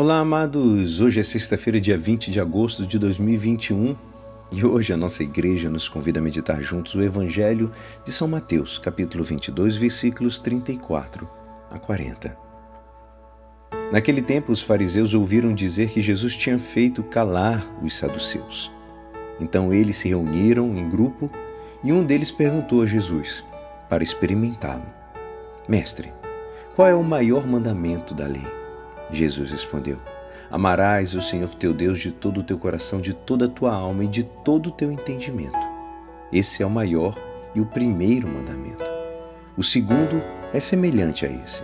Olá, amados! Hoje é sexta-feira, dia 20 de agosto de 2021 e hoje a nossa igreja nos convida a meditar juntos o Evangelho de São Mateus, capítulo 22, versículos 34 a 40. Naquele tempo, os fariseus ouviram dizer que Jesus tinha feito calar os saduceus. Então eles se reuniram em grupo e um deles perguntou a Jesus, para experimentá-lo: Mestre, qual é o maior mandamento da lei? Jesus respondeu: Amarás o Senhor teu Deus de todo o teu coração, de toda a tua alma e de todo o teu entendimento. Esse é o maior e o primeiro mandamento. O segundo é semelhante a esse: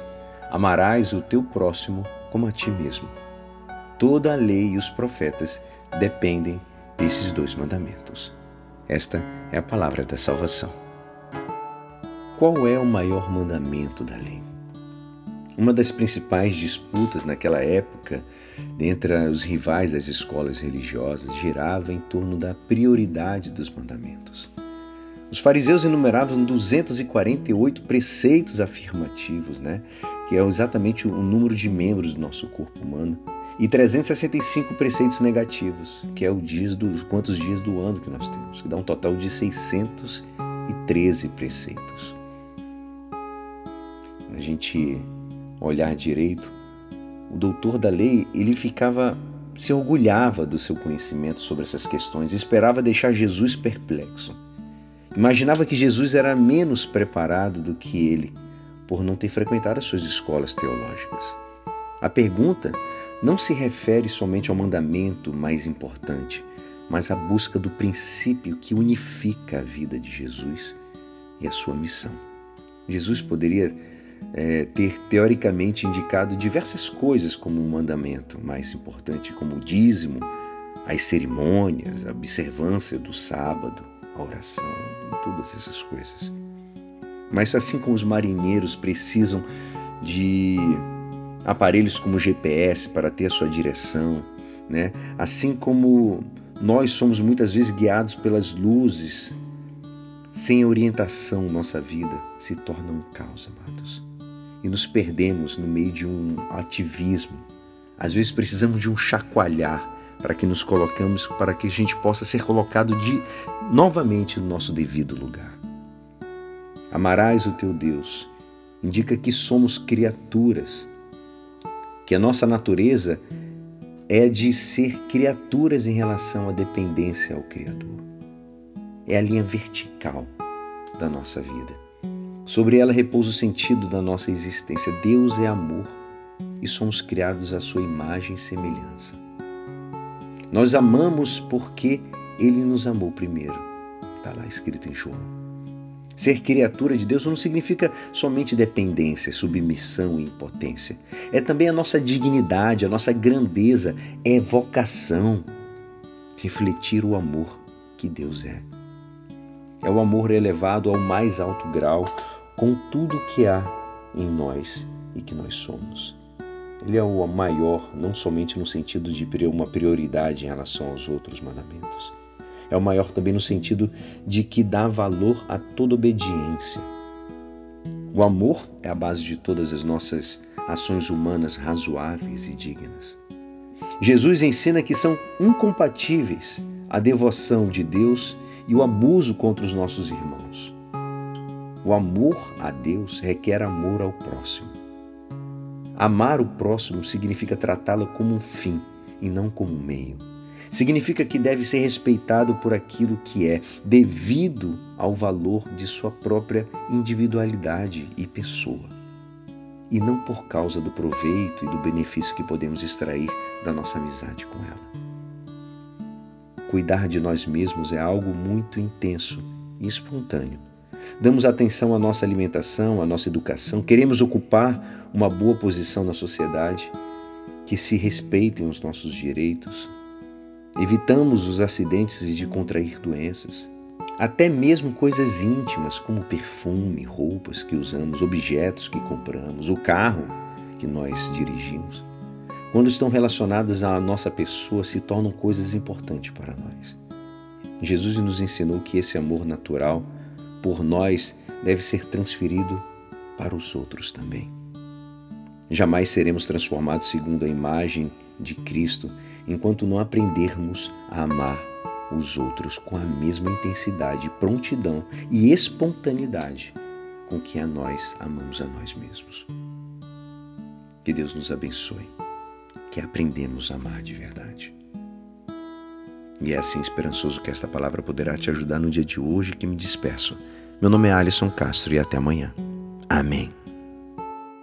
Amarás o teu próximo como a ti mesmo. Toda a lei e os profetas dependem desses dois mandamentos. Esta é a palavra da salvação. Qual é o maior mandamento da lei? Uma das principais disputas naquela época entre os rivais das escolas religiosas girava em torno da prioridade dos mandamentos. Os fariseus enumeravam 248 preceitos afirmativos, né? que é exatamente o número de membros do nosso corpo humano, e 365 preceitos negativos, que é o dias dos quantos dias do ano que nós temos, que dá um total de 613 preceitos. A gente olhar direito, o doutor da lei, ele ficava se orgulhava do seu conhecimento sobre essas questões esperava deixar Jesus perplexo. Imaginava que Jesus era menos preparado do que ele, por não ter frequentado as suas escolas teológicas. A pergunta não se refere somente ao mandamento mais importante, mas à busca do princípio que unifica a vida de Jesus e a sua missão. Jesus poderia é, ter teoricamente indicado diversas coisas como um mandamento mais importante, como o dízimo, as cerimônias, a observância do sábado, a oração todas essas coisas. Mas assim como os marinheiros precisam de aparelhos como GPS para ter a sua direção, né? assim como nós somos muitas vezes guiados pelas luzes, sem orientação, nossa vida se torna um caos, amados e nos perdemos no meio de um ativismo. Às vezes precisamos de um chacoalhar para que nos colocamos, para que a gente possa ser colocado de novamente no nosso devido lugar. Amarás o teu Deus indica que somos criaturas, que a nossa natureza é de ser criaturas em relação à dependência ao Criador. É a linha vertical da nossa vida. Sobre ela repousa o sentido da nossa existência. Deus é amor e somos criados à sua imagem e semelhança. Nós amamos porque Ele nos amou primeiro. Está lá escrito em João. Ser criatura de Deus não significa somente dependência, submissão e impotência. É também a nossa dignidade, a nossa grandeza, é vocação. Refletir o amor que Deus é. É o amor elevado ao mais alto grau, com tudo que há em nós e que nós somos. Ele é o maior, não somente no sentido de uma prioridade em relação aos outros mandamentos. É o maior também no sentido de que dá valor a toda obediência. O amor é a base de todas as nossas ações humanas razoáveis e dignas. Jesus ensina que são incompatíveis a devoção de Deus e o abuso contra os nossos irmãos. O amor a Deus requer amor ao próximo. Amar o próximo significa tratá-lo como um fim e não como um meio. Significa que deve ser respeitado por aquilo que é, devido ao valor de sua própria individualidade e pessoa, e não por causa do proveito e do benefício que podemos extrair da nossa amizade com ela. Cuidar de nós mesmos é algo muito intenso e espontâneo damos atenção à nossa alimentação, à nossa educação, queremos ocupar uma boa posição na sociedade, que se respeitem os nossos direitos, evitamos os acidentes de contrair doenças, até mesmo coisas íntimas como perfume, roupas que usamos, objetos que compramos, o carro que nós dirigimos. Quando estão relacionadas à nossa pessoa, se tornam coisas importantes para nós. Jesus nos ensinou que esse amor natural por nós deve ser transferido para os outros também. Jamais seremos transformados segundo a imagem de Cristo enquanto não aprendermos a amar os outros com a mesma intensidade, prontidão e espontaneidade com que a nós amamos a nós mesmos. Que Deus nos abençoe, que aprendemos a amar de verdade. E é assim esperançoso que esta palavra poderá te ajudar no dia de hoje que me despeço. Meu nome é Alisson Castro e até amanhã. Amém.